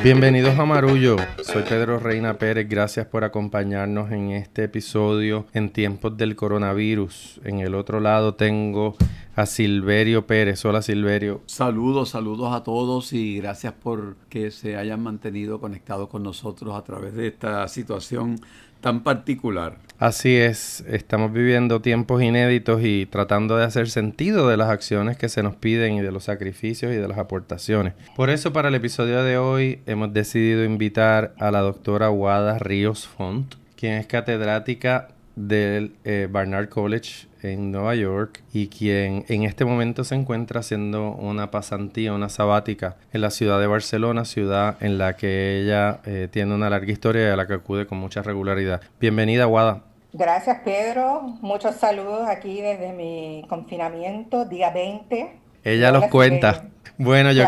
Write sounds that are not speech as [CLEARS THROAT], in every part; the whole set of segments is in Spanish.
Bienvenidos a Marullo, soy Pedro Reina Pérez, gracias por acompañarnos en este episodio en tiempos del coronavirus. En el otro lado tengo a Silverio Pérez. Hola Silverio. Saludos, saludos a todos y gracias por que se hayan mantenido conectados con nosotros a través de esta situación tan particular. Así es, estamos viviendo tiempos inéditos y tratando de hacer sentido de las acciones que se nos piden y de los sacrificios y de las aportaciones. Por eso para el episodio de hoy hemos decidido invitar a la doctora Wada Ríos Font, quien es catedrática del eh, Barnard College en Nueva York y quien en este momento se encuentra haciendo una pasantía, una sabática en la ciudad de Barcelona, ciudad en la que ella eh, tiene una larga historia y a la que acude con mucha regularidad. Bienvenida, Guada. Gracias, Pedro. Muchos saludos aquí desde mi confinamiento, día 20. Ella los cuenta. Bueno, yo,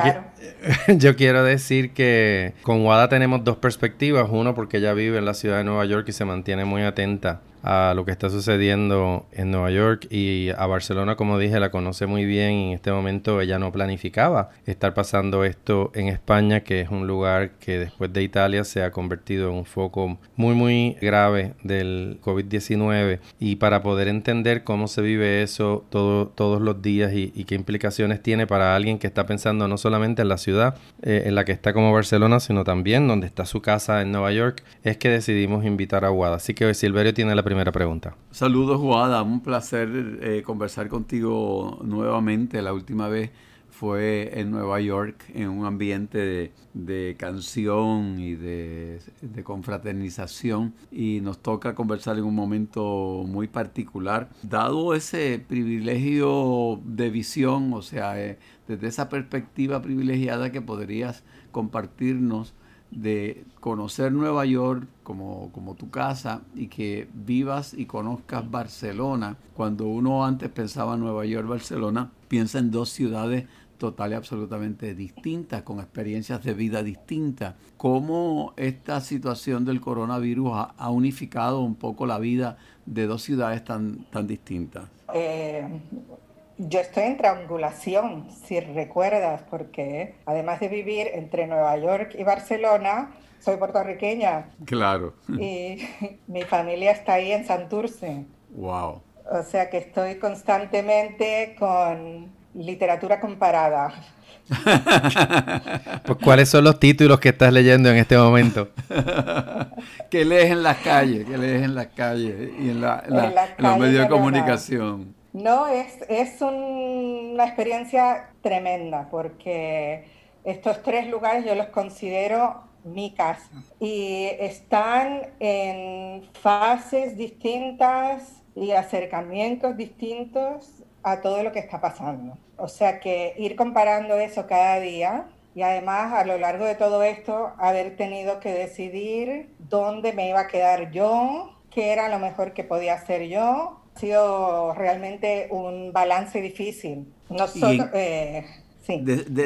[LAUGHS] yo quiero decir que con Wada tenemos dos perspectivas. Uno, porque ella vive en la ciudad de Nueva York y se mantiene muy atenta a lo que está sucediendo en Nueva York y a Barcelona, como dije, la conoce muy bien y en este momento ella no planificaba estar pasando esto en España, que es un lugar que después de Italia se ha convertido en un foco muy, muy grave del COVID-19 y para poder entender cómo se vive eso todo, todos los días y, qué implicaciones tiene para alguien que está pensando no solamente en la ciudad eh, en la que está como Barcelona, sino también donde está su casa en Nueva York, es que decidimos invitar a Guada. Así que Silverio tiene la primera pregunta. Saludos, Guada. Un placer eh, conversar contigo nuevamente. La última vez fue en Nueva York, en un ambiente de, canción y de, confraternización. Y nos toca conversar en un momento muy particular. Dado ese privilegio de visión, o sea, eh, desde esa perspectiva privilegiada que podrías compartirnos de conocer Nueva York como, como, tu casa y que vivas y conozcas Barcelona. Cuando uno antes pensaba en Nueva York, Barcelona, piensa en dos ciudades total y absolutamente distintas, con experiencias de vida distintas. ¿Cómo esta situación del coronavirus ha, unificado un poco la vida de dos ciudades tan, tan distintas? Eh, yo estoy en triangulación, si recuerdas, porque además de vivir entre Nueva York y Barcelona, soy puertorriqueña. Claro. Y [LAUGHS] mi familia está ahí en Santurce. Wow. O sea que estoy constantemente con literatura comparada. [LAUGHS] pues, ¿cuáles son los títulos que estás leyendo en este momento? [LAUGHS] que lees en las calles, que lees en las calles y en, la, los medios de comunicación. No, es, es una experiencia tremenda porque estos tres lugares yo los considero mi casa y están en fases distintas y acercamientos distintos a todo lo que está pasando. O sea que ir comparando eso cada día y además a lo largo de todo esto haber tenido que decidir dónde me iba a quedar yo, qué era lo mejor que podía hacer yo ha sido realmente un balance difícil. Eh,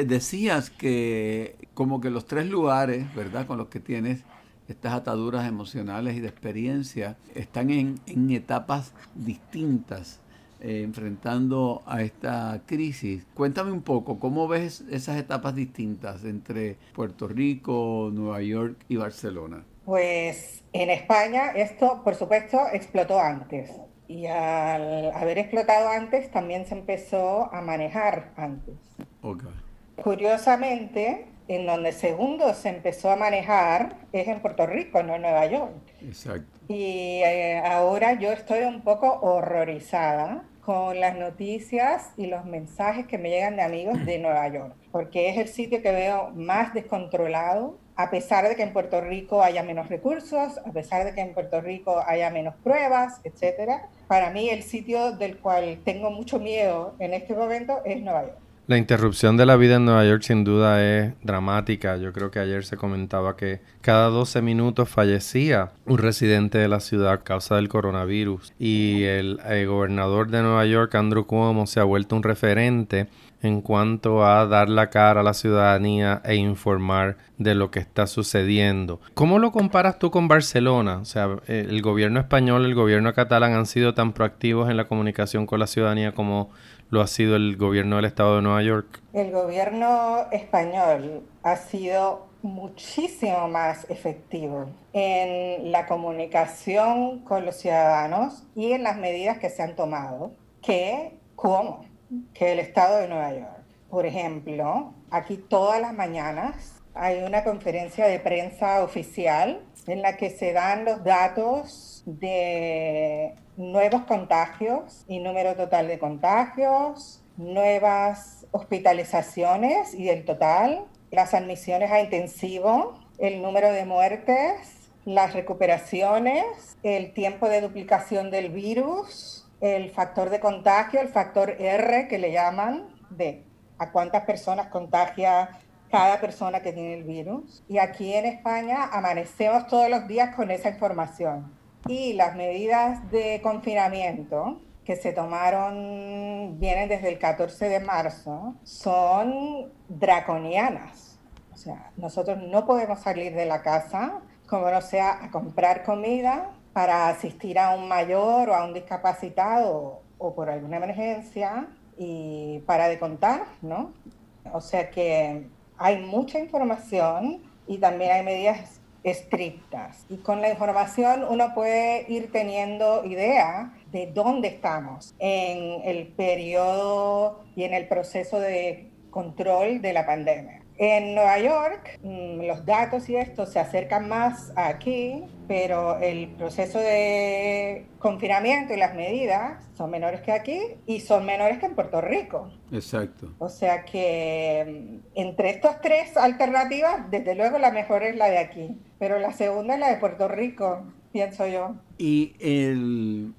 decías que como que los tres lugares, ¿verdad? Con los que tienes estas ataduras emocionales y de experiencia, están en, etapas distintas. Eh, enfrentando a esta crisis. Cuéntame un poco, ¿cómo ves esas etapas distintas entre Puerto Rico, Nueva York y Barcelona? Pues en España esto, por supuesto, explotó antes. Y al haber explotado antes, también se empezó a manejar antes. Curiosamente, en donde segundo se empezó a manejar es en Puerto Rico, no en Nueva York. Exacto. Y eh, ahora yo estoy un poco horrorizada con las noticias y los mensajes que me llegan de amigos de Nueva York, porque es el sitio que veo más descontrolado, a pesar de que en Puerto Rico haya menos recursos, a pesar de que en Puerto Rico haya menos pruebas, etcétera. Para mí el sitio del cual tengo mucho miedo en este momento es Nueva York. La interrupción de la vida en Nueva York sin duda es dramática. Yo creo que ayer se comentaba que cada 12 minutos fallecía un residente de la ciudad a causa del coronavirus. Y el, el gobernador de Nueva York, Andrew Cuomo, se ha vuelto un referente en cuanto a dar la cara a la ciudadanía e informar de lo que está sucediendo. ¿Cómo lo comparas tú con Barcelona? O sea, el gobierno español, el gobierno catalán han sido tan proactivos en la comunicación con la ciudadanía como lo ha sido el gobierno del estado de Nueva York? El gobierno español ha sido muchísimo más efectivo en la comunicación con los ciudadanos y en las medidas que se han tomado que cómo que el estado de Nueva York. Por ejemplo, aquí todas las mañanas hay una conferencia de prensa oficial en la que se dan los datos de nuevos contagios y número total de contagios, nuevas hospitalizaciones y el total, las admisiones a intensivo, el número de muertes, las recuperaciones, el tiempo de duplicación del virus, el factor de contagio, el factor R que le llaman, de a cuántas personas contagia cada persona que tiene el virus. Y aquí en España amanecemos todos los días con esa información. Y las medidas de confinamiento que se tomaron, vienen desde el 14 de marzo, son draconianas. O sea, nosotros no podemos salir de la casa, como no sea a comprar comida para asistir a un mayor o a un discapacitado o por alguna emergencia y para de contar, ¿no? O sea que hay mucha información y también hay medidas estrictas. Y con la información uno puede ir teniendo idea de dónde estamos en el periodo y en el proceso de control de la pandemia. En Nueva York, mm, los datos y esto se acercan más aquí, pero el proceso de confinamiento y las medidas son menores que aquí y son menores que en Puerto Rico. Exacto. O sea que mm, entre estas tres alternativas, desde luego la mejor es la de aquí, pero la segunda es la de Puerto Rico, pienso yo. Y el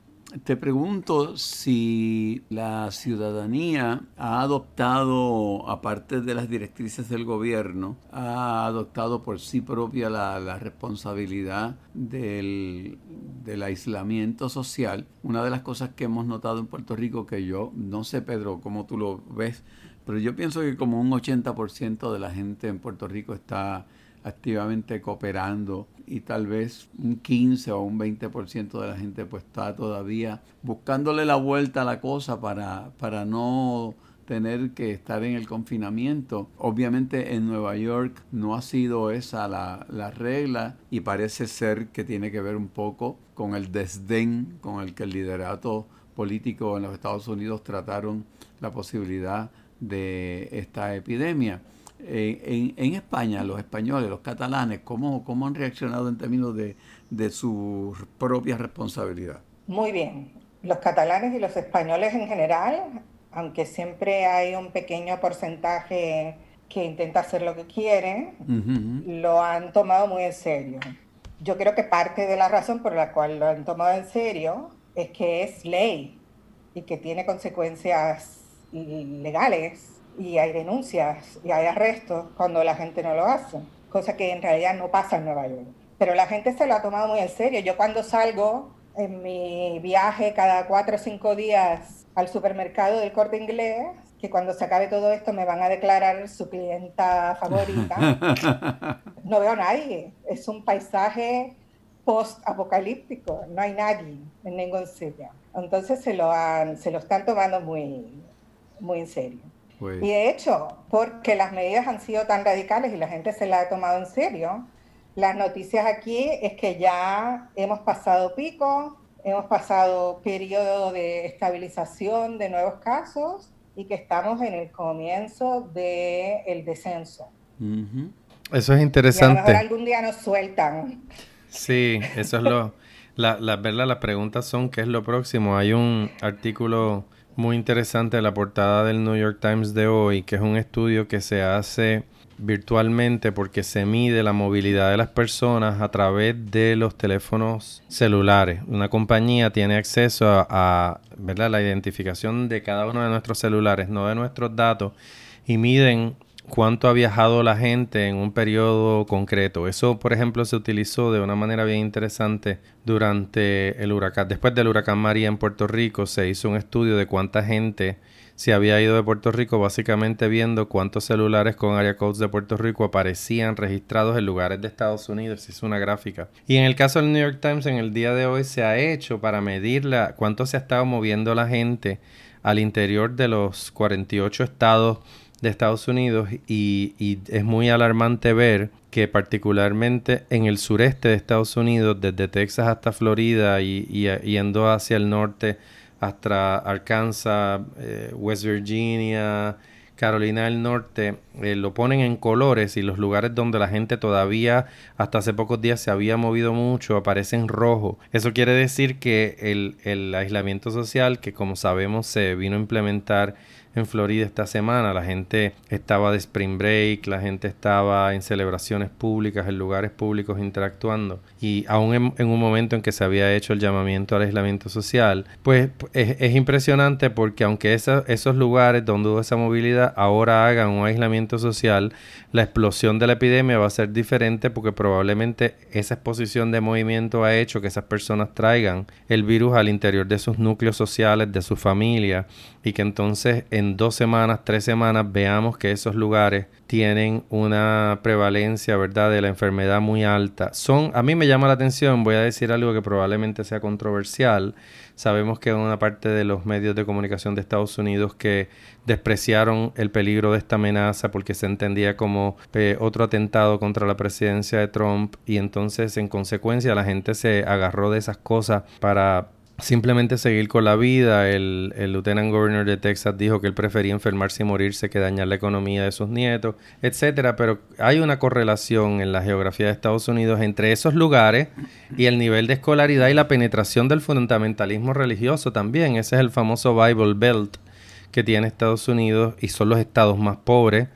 te pregunto si la ciudadanía ha adoptado, aparte de las directrices del gobierno, ha adoptado por sí propia la, responsabilidad del, del, aislamiento social. Una de las cosas que hemos notado en Puerto Rico, que yo no sé, Pedro, cómo tú lo ves, pero yo pienso que como un 80% de la gente en Puerto Rico está activamente cooperando y tal vez un 15 o un 20% de la gente pues está todavía buscándole la vuelta a la cosa para, para no tener que estar en el confinamiento. Obviamente en Nueva York no ha sido esa la, la, regla y parece ser que tiene que ver un poco con el desdén con el que el liderato político en los Estados Unidos trataron la posibilidad de esta epidemia en, España, los españoles, los catalanes, ¿cómo, cómo han reaccionado en términos de, de su propia responsabilidad? Muy bien. Los catalanes y los españoles en general, aunque siempre hay un pequeño porcentaje que intenta hacer lo que quiere, lo han tomado muy en serio. Yo creo que parte de la razón por la cual lo han tomado en serio es que es ley y que tiene consecuencias legales y hay denuncias y hay arrestos cuando la gente no lo hace, cosa que en realidad no pasa en Nueva York. Pero la gente se lo ha tomado muy en serio. Yo cuando salgo en mi viaje cada cuatro o cinco días al supermercado del corte inglés, que cuando se acabe todo esto me van a declarar su clienta favorita, [LAUGHS] no veo a nadie. Es un paisaje post-apocalíptico, no hay nadie en ningún sitio. Entonces se lo, han, se lo están tomando muy, muy en serio. Pues y de hecho, porque las medidas han sido tan radicales y la gente se las ha tomado en serio, las noticias aquí es que ya hemos pasado pico, hemos pasado periodo de estabilización de nuevos casos y que estamos en el comienzo del el descenso. Eso es interesante. Y a lo mejor algún día nos sueltan. Sí, eso es lo... La, la, ¿verdad? Las preguntas son qué es lo próximo. Hay un artículo muy interesante la portada del New York Times de hoy, que es un estudio que se hace virtualmente porque se mide la movilidad de las personas a través de los teléfonos celulares. Una compañía tiene acceso a, ¿verdad? la identificación de cada uno de nuestros celulares, no de nuestros datos, y miden cuánto ha viajado la gente en un periodo concreto. Eso, por ejemplo, se utilizó de una manera bien interesante durante el huracán. Después del huracán María en Puerto Rico, se hizo un estudio de cuánta gente se había ido de Puerto Rico, básicamente viendo cuántos celulares con área codes de Puerto Rico aparecían registrados en lugares de Estados Unidos. Se hizo una gráfica. Y en el caso del New York Times, en el día de hoy se ha hecho para medir cuánto se ha estado moviendo la gente al interior de los 48 estados de Estados Unidos y, es muy alarmante ver que particularmente en el sureste de Estados Unidos, desde Texas hasta Florida y, yendo hacia el norte hasta Arkansas, eh, West Virginia, Carolina del Norte, eh, lo ponen en colores y los lugares donde la gente todavía hasta hace pocos días se había movido mucho aparecen rojo. Eso quiere decir que el, el aislamiento social, que como sabemos se vino a implementar en Florida esta semana. La gente estaba de spring break, la gente estaba en celebraciones públicas, en lugares públicos interactuando. Y aún en, un momento en que se había hecho el llamamiento al aislamiento social, pues es, impresionante porque aunque esos lugares donde hubo esa movilidad ahora hagan un aislamiento social, la explosión de la epidemia va a ser diferente porque probablemente esa exposición de movimiento ha hecho que esas personas traigan el virus al interior de sus núcleos sociales, de su familia, y que entonces en dos semanas, tres semanas veamos que esos lugares tienen una prevalencia, ¿verdad?, de la enfermedad muy alta. Son, a mí me llama la atención, voy a decir algo que probablemente sea controversial. Sabemos que una parte de los medios de comunicación de Estados Unidos que despreciaron el peligro de esta amenaza porque se entendía como eh, otro atentado contra la presidencia de Trump y entonces en consecuencia la gente se agarró de esas cosas para simplemente seguir con la vida. El, el lieutenant governor de Texas dijo que él prefería enfermarse y morirse que dañar la economía de sus nietos, etcétera. Pero hay una correlación en la geografía de Estados Unidos entre esos lugares y el nivel de escolaridad y la penetración del fundamentalismo religioso también. Ese es el famoso Bible Belt que tiene Estados Unidos y son los estados más pobres.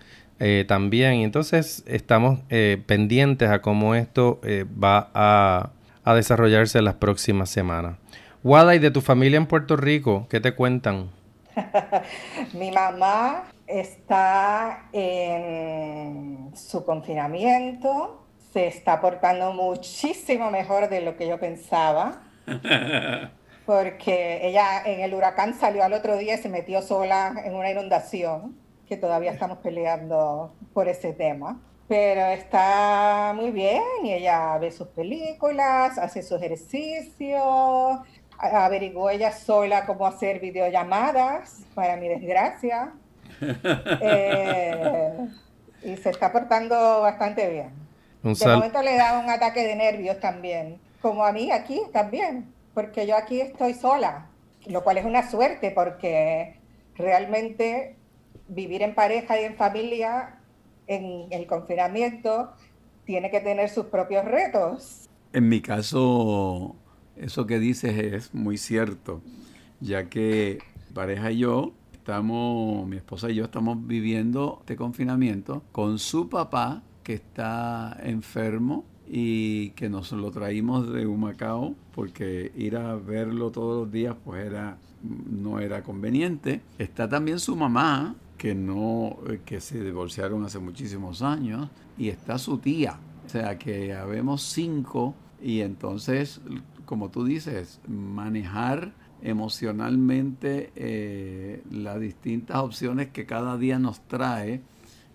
Eh, también, y entonces estamos eh, pendientes a cómo esto eh, va a, a desarrollarse en las próximas semanas. Wada, ¿y de tu familia en Puerto Rico? ¿Qué te cuentan? [LAUGHS] Mi mamá está en su confinamiento, se está portando muchísimo mejor de lo que yo pensaba, [LAUGHS] porque ella en el huracán salió al otro día y se metió sola en una inundación, que todavía estamos peleando por ese tema. Pero está muy bien y ella ve sus películas, hace su ejercicio, averiguó ella sola cómo hacer videollamadas, para mi desgracia. [LAUGHS] Eh, y se está portando bastante bien. de momento le da un ataque de nervios también, como a mí aquí también, porque yo aquí estoy sola, lo cual es una suerte porque realmente vivir en pareja y en familia en el confinamiento tiene que tener sus propios retos. En mi caso, eso que dices es muy cierto, ya que pareja y yo estamos, mi esposa y yo estamos viviendo este confinamiento con su papá que está enfermo y que nos lo traímos de Humacao porque ir a verlo todos los días pues era no era conveniente. Está también su mamá que no que se divorciaron hace muchísimos años y está su tía. O sea que habemos cinco y entonces como tú dices, manejar emocionalmente eh, las distintas opciones que cada día nos trae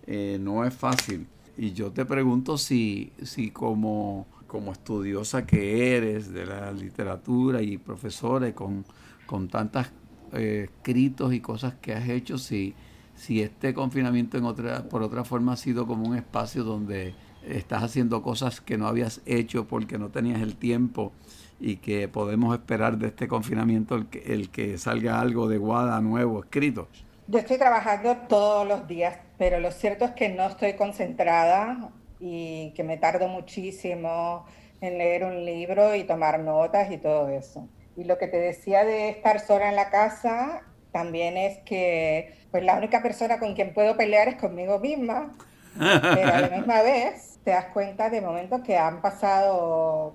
eh, no es fácil. Y yo te pregunto si, si como, como estudiosa que eres de la literatura y profesora con, con tantos eh, escritos y cosas que has hecho, si, si este confinamiento en otra, por otra forma ha sido como un espacio donde estás haciendo cosas que no habías hecho porque no tenías el tiempo y que podemos esperar de este confinamiento el que, el que salga algo de Guada nuevo escrito? Yo estoy trabajando todos los días, pero lo cierto es que no estoy concentrada y que me tardo muchísimo en leer un libro y tomar notas y todo eso. Y lo que te decía de estar sola en la casa también es que pues la única persona con quien puedo pelear es conmigo misma, pero a la misma vez te das cuenta de momentos que han pasado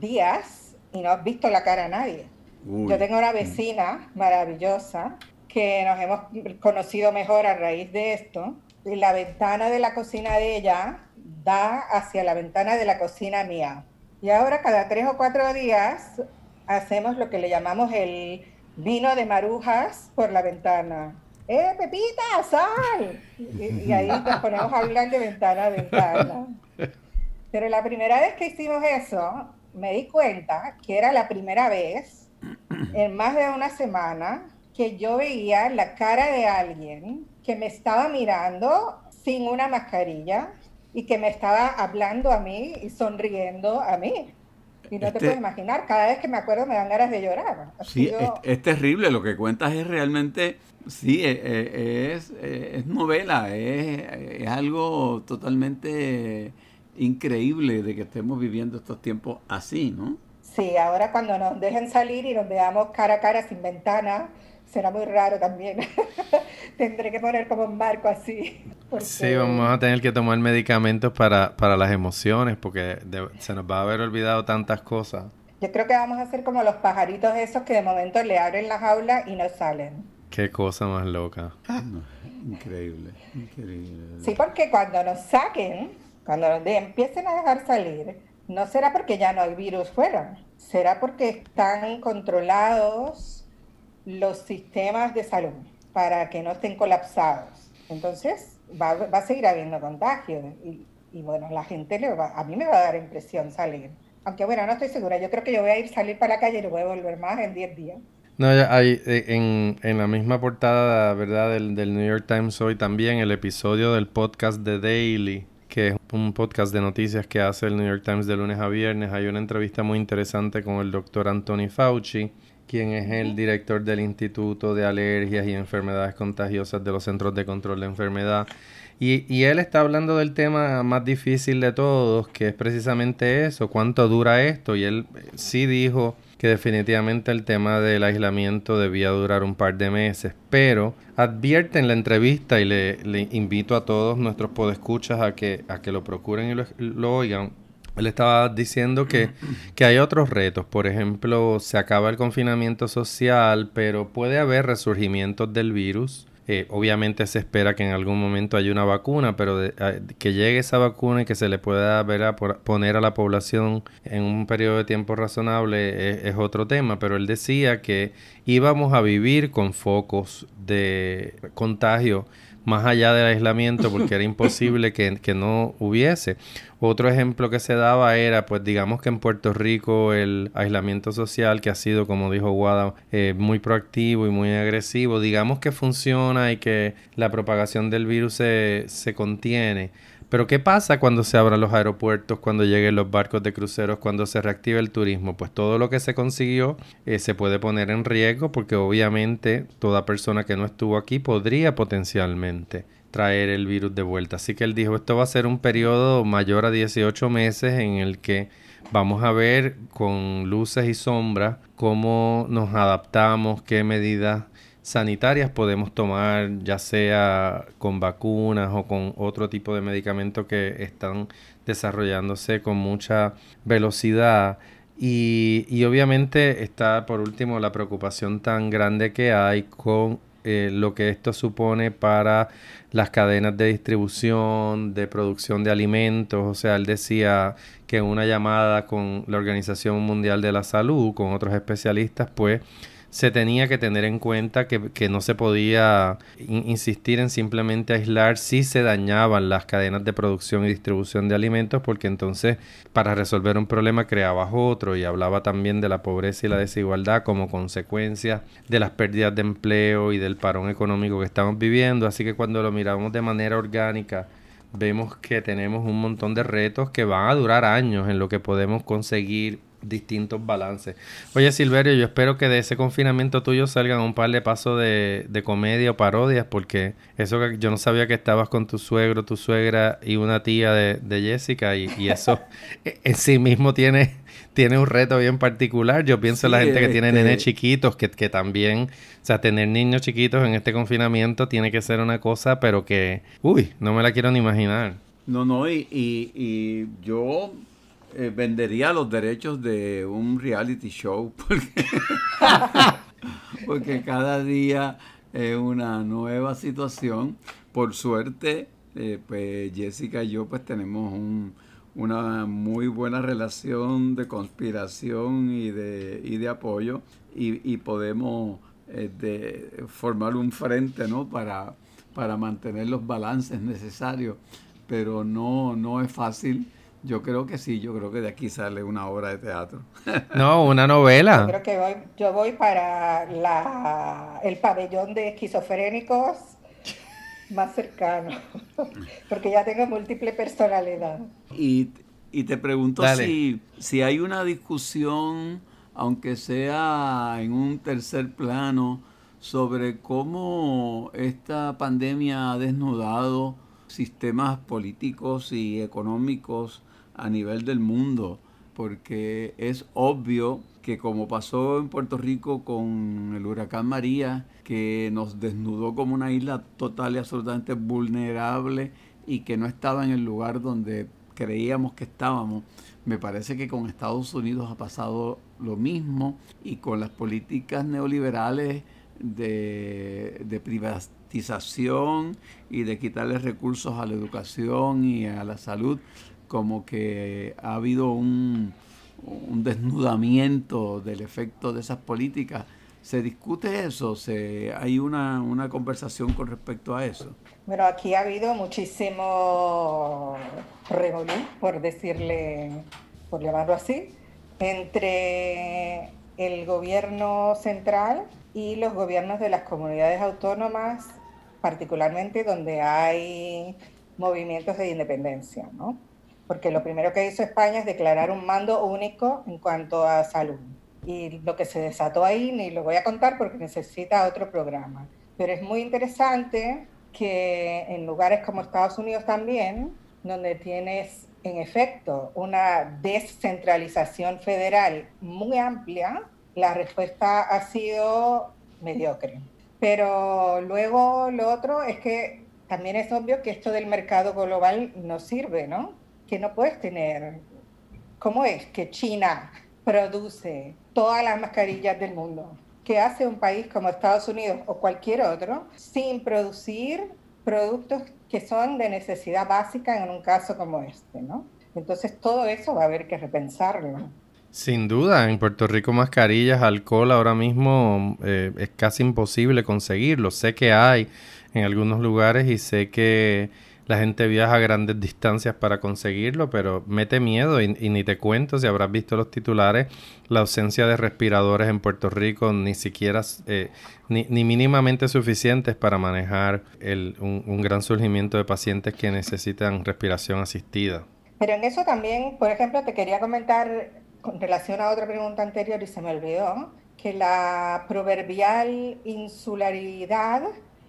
días y no has visto la cara a nadie. Yo tengo una vecina maravillosa que nos hemos conocido mejor a raíz de esto. Y la ventana de la cocina de ella da hacia la ventana de la cocina mía. Y ahora cada tres o cuatro días hacemos lo que le llamamos el vino de marujas por la ventana. ¡Eh, Pepita, sal! Y, y ahí nos ponemos a hablar de ventana a ventana. [LAUGHS] Pero la primera vez que hicimos eso, me di cuenta que era la primera vez [CLEARS THROAT] en más de una semana que yo veía la cara de alguien que me estaba mirando sin una mascarilla y que me estaba hablando a mí y sonriendo a mí. Y no te este puedes imaginar, cada vez que me acuerdo me dan ganas de llorar. sí, es, terrible, lo que cuentas es realmente, sí, e, e, es, es, novela, es, algo totalmente increíble de que estemos viviendo estos tiempos así, ¿no? Sí, ahora cuando nos dejen salir y nos veamos cara a cara sin ventana, será muy raro también. [LAUGHS] Tendré que poner como un marco así. Sí, vamos a tener que tomar medicamentos para, para las emociones porque se nos va a haber olvidado tantas cosas. Yo creo que vamos a ser como los pajaritos esos que de momento le abren la jaula y no salen. Qué cosa más loca. increíble, increíble. Sí, porque cuando nos saquen, cuando empiecen a dejar salir, no será porque ya no hay virus fuera, será porque están controlados los sistemas de salud para que no estén colapsados. Entonces, va, a seguir habiendo contagios y, bueno, la gente le va, a mí me va a dar impresión salir. Aunque bueno, no estoy segura. Yo creo que yo voy a ir salir para la calle y no voy a volver más en 10 días. No, hay, eh, en, en, la misma portada, ¿verdad? Del, del, New York Times hoy también el episodio del podcast The Daily, que es un podcast de noticias que hace el New York Times de lunes a viernes. Hay una entrevista muy interesante con el doctor Anthony Fauci quien es el director del Instituto de Alergias y Enfermedades Contagiosas de los Centros de Control de Enfermedad. Y, y, él está hablando del tema más difícil de todos, que es precisamente eso, cuánto dura esto. Y él sí dijo que definitivamente el tema del aislamiento debía durar un par de meses, pero advierte en la entrevista y le, le invito a todos nuestros podescuchas a que, a que lo procuren y lo, lo oigan él estaba diciendo que, [CLEARS THROAT] que, hay otros retos. Por ejemplo, se acaba el confinamiento social, pero puede haber resurgimientos del virus. Eh, obviamente se espera que en algún momento haya una vacuna, pero que llegue esa vacuna y que se le pueda ver a poner a la población en un periodo de tiempo razonable es, otro tema. Pero él decía que íbamos a vivir con focos de contagio más allá del aislamiento [LAUGHS] porque era imposible que, que no hubiese. Otro ejemplo que se daba era, pues digamos que en Puerto Rico el aislamiento social, que ha sido, como dijo Guada, eh, muy proactivo y muy agresivo, digamos que funciona y que la propagación del virus se, se contiene. Pero ¿qué pasa cuando se abran los aeropuertos, cuando lleguen los barcos de cruceros, cuando se reactive el turismo? Pues todo lo que se consiguió eh, se puede poner en riesgo porque obviamente toda persona que no estuvo aquí podría potencialmente traer el virus de vuelta. Así que él dijo, esto va a ser un periodo mayor a 18 meses en el que vamos a ver con luces y sombras cómo nos adaptamos, qué medidas sanitarias podemos tomar, ya sea con vacunas o con otro tipo de medicamentos que están desarrollándose con mucha velocidad. Y, y obviamente está por último la preocupación tan grande que hay con eh, lo que esto supone para las cadenas de distribución, de producción de alimentos. O sea, él decía que en una llamada con la Organización Mundial de la Salud, con otros especialistas, pues se tenía que tener en cuenta que, no se podía insistir en simplemente aislar si se dañaban las cadenas de producción y distribución de alimentos, porque entonces para resolver un problema creabas otro y hablaba también de la pobreza y la desigualdad como consecuencia de las pérdidas de empleo y del parón económico que estamos viviendo. Así que cuando lo miramos de manera orgánica, vemos que tenemos un montón de retos que van a durar años en lo que podemos conseguir distintos balances. Oye, Silverio, yo espero que de ese confinamiento tuyo salgan un par de pasos de, de comedia o parodias, porque eso que yo no sabía que estabas con tu suegro, tu suegra y una tía de, Jessica, y, eso [LAUGHS] en sí mismo tiene, tiene un reto bien particular. Yo pienso en la gente que tiene nenes este chiquitos, que, que también, o sea, tener niños chiquitos en este confinamiento tiene que ser una cosa, pero que, uy, no me la quiero ni imaginar. No, no, y, y, y yo eh, vendería los derechos de un reality show [LAUGHS] porque, cada día es una nueva situación. Por suerte, eh, pues Jessica y yo pues tenemos una muy buena relación de conspiración y de, y de apoyo y, podemos eh, formar un frente ¿no? para, para mantener los balances necesarios, pero no, no es fácil Yo creo que sí, yo creo que de aquí sale una obra de teatro. [LAUGHS] No, una novela. Yo creo que voy, yo voy para la, el pabellón de esquizofrénicos más cercano, [LAUGHS] porque ya tengo múltiple personalidad. Y, y te pregunto si, si hay una discusión, aunque sea en un tercer plano, sobre cómo esta pandemia ha desnudado sistemas políticos y económicos a nivel del mundo, porque es obvio que como pasó en Puerto Rico con el huracán María, que nos desnudó como una isla total y absolutamente vulnerable y que no estaba en el lugar donde creíamos que estábamos. Me parece que con Estados Unidos ha pasado lo mismo y con las políticas neoliberales de, de y de quitarle recursos a la educación y a la salud, como que ha habido un, un desnudamiento del efecto de esas políticas. ¿Se discute eso? ¿Se, ¿Hay una, una conversación con respecto a eso? Bueno, aquí ha habido muchísimo revolú, por decirle, por llamarlo así, entre el gobierno central y los gobiernos de las comunidades autónomas, particularmente donde hay movimientos de independencia, ¿no? Porque lo primero que hizo España es declarar un mando único en cuanto a salud. Y lo que se desató ahí ni lo voy a contar porque necesita otro programa. Pero es muy interesante que en lugares como Estados Unidos también, donde tienes en efecto una descentralización federal muy amplia, la respuesta ha sido mediocre. Pero luego lo otro es que también es obvio que esto del mercado global no sirve, ¿no? Que no puedes tener... ¿Cómo es que China produce todas las mascarillas del mundo? ¿Qué hace un país como Estados Unidos o cualquier otro sin producir productos que son de necesidad básica en un caso como este, ¿no? Entonces todo eso va a haber que repensarlo. Sin duda, en Puerto Rico mascarillas, alcohol ahora mismo eh, es casi imposible conseguirlo. Sé que hay en algunos lugares y sé que la gente viaja a grandes distancias para conseguirlo, pero mete miedo y, ni te cuento si habrás visto los titulares, la ausencia de respiradores en Puerto Rico ni siquiera, eh, ni, mínimamente suficientes para manejar el, un, un gran surgimiento de pacientes que necesitan respiración asistida. Pero en eso también, por ejemplo, te quería comentar con relación a otra pregunta anterior y se me olvidó, que la proverbial insularidad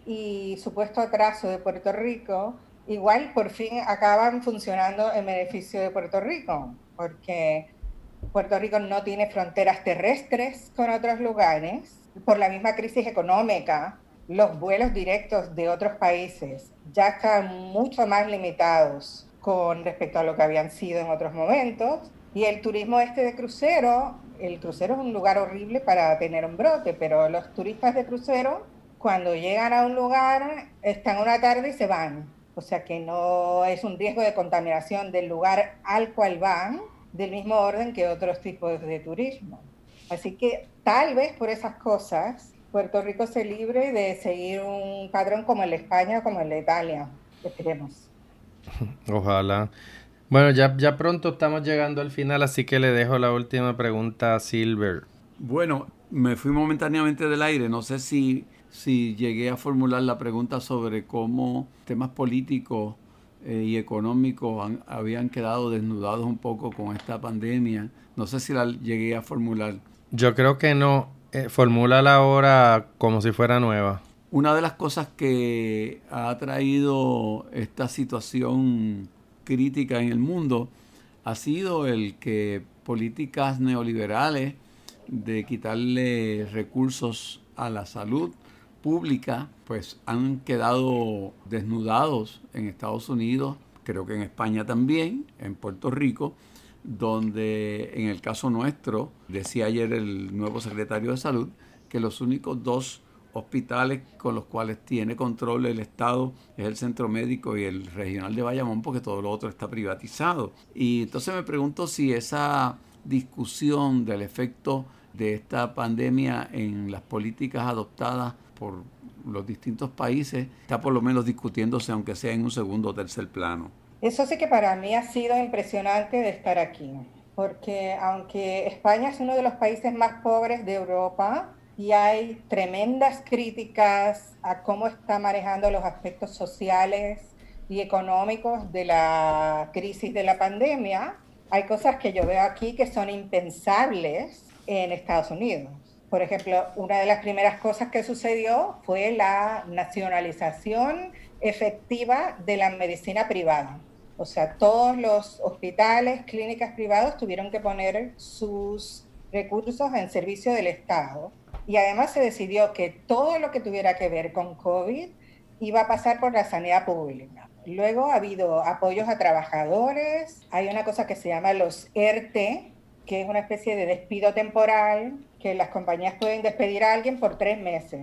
y supuesto atraso de Puerto Rico igual por fin acaban funcionando en beneficio de Puerto Rico, porque Puerto Rico no tiene fronteras terrestres con otros lugares. Por la misma crisis económica, los vuelos directos de otros países ya están mucho más limitados con respecto a lo que habían sido en otros momentos. Y el turismo este de crucero, el crucero es un lugar horrible para tener un brote, pero los turistas de crucero, cuando llegan a un lugar, están una tarde y se van. O sea que no es un riesgo de contaminación del lugar al cual van, del mismo orden que otros tipos de turismo. Así que tal vez por esas cosas, Puerto Rico se libre de seguir un patrón como el de España o como el de Italia. Esperemos. [LAUGHS] Ojalá. Bueno, ya, ya pronto estamos llegando al final, así que le dejo la última pregunta a Silver. Bueno, me fui momentáneamente del aire. No sé si, si llegué a formular la pregunta sobre cómo temas políticos eh, y económicos habían quedado desnudados un poco con esta pandemia. No sé si la llegué a formular. Yo creo que no. Eh, formúlala ahora como si fuera nueva. Una de las cosas que ha traído esta situación crítica en el mundo ha sido el que políticas neoliberales de quitarle recursos a la salud pública, pues han quedado desnudados en Estados Unidos, creo que en España también, en Puerto Rico, donde en el caso nuestro, decía ayer el nuevo secretario de salud, que los únicos dos hospitales con los cuales tiene control el Estado es el Centro Médico y el Regional de Bayamón porque todo lo otro está privatizado. Y entonces me pregunto si esa discusión del efecto de esta pandemia en las políticas adoptadas por los distintos países está por lo menos discutiéndose aunque sea en un segundo o tercer plano. Eso sí que para mí ha sido impresionante de estar aquí, porque aunque España es uno de los países más pobres de Europa y hay tremendas críticas a cómo está manejando los aspectos sociales y económicos de la crisis de la pandemia, hay cosas que yo veo aquí que son impensables en Estados Unidos. Por ejemplo, una de las primeras cosas que sucedió fue la nacionalización efectiva de la medicina privada. O sea, todos los hospitales, clínicas privados tuvieron que poner sus recursos en servicio del Estado. Y además se decidió que todo lo que tuviera que ver con COVID iba a pasar por la sanidad pública. Luego ha habido apoyos a trabajadores, hay una cosa que se llama los ERTE, que es una especie de despido temporal, que las compañías pueden despedir a alguien por tres meses.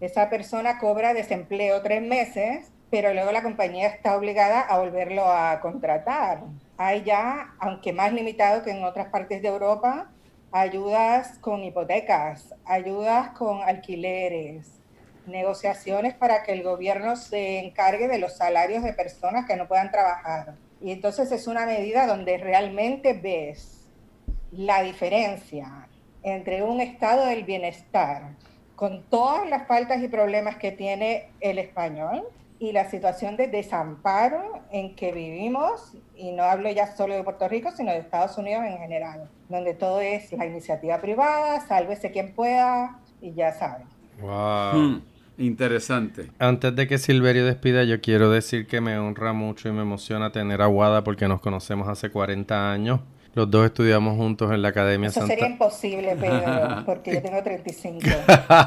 Esa persona cobra desempleo tres meses, pero luego la compañía está obligada a volverlo a contratar. Hay ya, aunque más limitado que en otras partes de Europa, ayudas con hipotecas, ayudas con alquileres, negociaciones para que el gobierno se encargue de los salarios de personas que no puedan trabajar. Y entonces es una medida donde realmente ves la diferencia entre un estado del bienestar con todas las faltas y problemas que tiene el español y la situación de desamparo en que vivimos, y no hablo ya solo de Puerto Rico, sino de Estados Unidos en general, donde todo es la iniciativa privada, sálvese quien pueda, y ya saben. Wow. Hmm. Interesante. Antes de que Silverio despida, yo quiero decir que me honra mucho y me emociona tener a Guada porque nos conocemos hace 40 años. Los dos estudiamos juntos en la Academia Eso sería imposible, Pedro, [LAUGHS] porque yo tengo 35.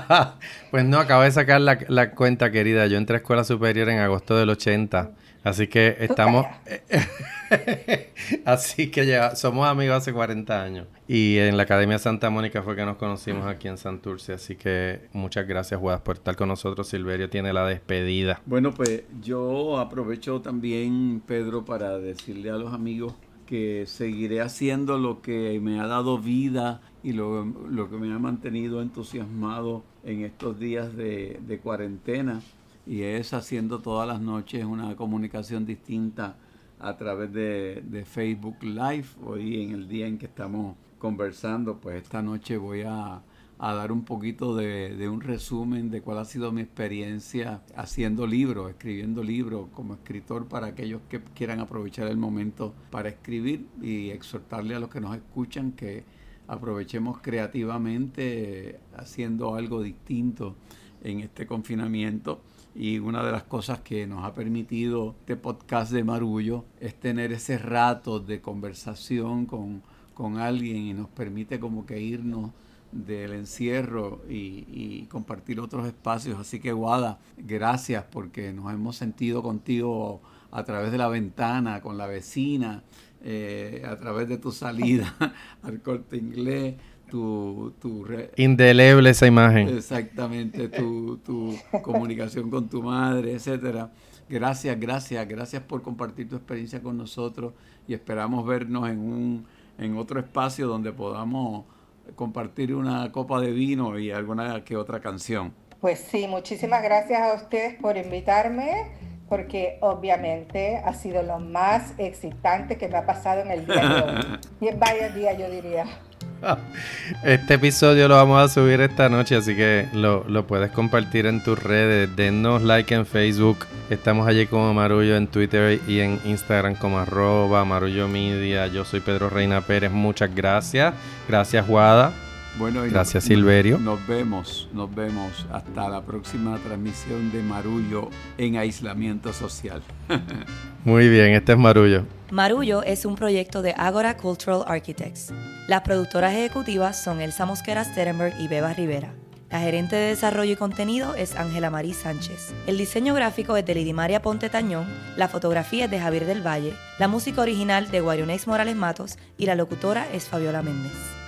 [LAUGHS] pues no, acabo de sacar la, la, cuenta, querida. Yo entré a escuela superior en agosto del 80. Así que estamos... [LAUGHS] Así que ya somos amigos hace 40 años. Y en la Academia Santa Mónica fue que nos conocimos aquí en Santurce. Así que muchas gracias, Juan, por estar con nosotros. Silverio tiene la despedida. Bueno, pues yo aprovecho también, Pedro, para decirle a los amigos que seguiré haciendo lo que me ha dado vida y lo, que me ha mantenido entusiasmado en estos días de, de cuarentena y es haciendo todas las noches una comunicación distinta a través de, Facebook Live. Hoy en el día en que estamos conversando, pues esta noche voy a, dar un poquito de, un resumen de cuál ha sido mi experiencia haciendo libros, escribiendo libros como escritor para aquellos que quieran aprovechar el momento para escribir y exhortarle a los que nos escuchan que aprovechemos creativamente haciendo algo distinto en este confinamiento. Y una de las cosas que nos ha permitido este podcast de Marullo es tener ese rato de conversación con, alguien y nos permite como que irnos del encierro y, compartir otros espacios. Así que Guada, gracias porque nos hemos sentido contigo a través de la ventana, con la vecina, eh, a través de tu salida [LAUGHS] al corte inglés tu, tu indeleble esa imagen. Exactamente, tu, tu comunicación con tu madre, etcétera. Gracias, gracias, gracias por compartir tu experiencia con nosotros y esperamos vernos en un en otro espacio donde podamos compartir una copa de vino y alguna que otra canción. Pues sí, muchísimas gracias a ustedes por invitarme, porque obviamente ha sido lo más excitante que me ha pasado en el día de hoy. Y en varios días, yo diría. Este episodio lo vamos a subir esta noche, así que lo, puedes compartir en tus redes. Denos like en Facebook. Estamos allí como Marullo en Twitter y en Instagram como arroba Marullo Media. Yo soy Pedro Reina Pérez. Muchas gracias. Gracias, Guada. Bueno, gracias, Silverio. Nos vemos, nos vemos hasta la próxima transmisión de Marullo en aislamiento social. [LAUGHS] Muy bien, este es Marullo. Marullo es un proyecto de Agora Cultural Architects. Las productoras ejecutivas son Elsa Mosquera Sterenberg y Beba Rivera. La gerente de desarrollo y contenido es Ángela Marí Sánchez. El diseño gráfico es de Lidimaria Ponte Tañón, la fotografía es de Javier del Valle, la música original de Guarionex Morales Matos y la locutora es Fabiola Méndez.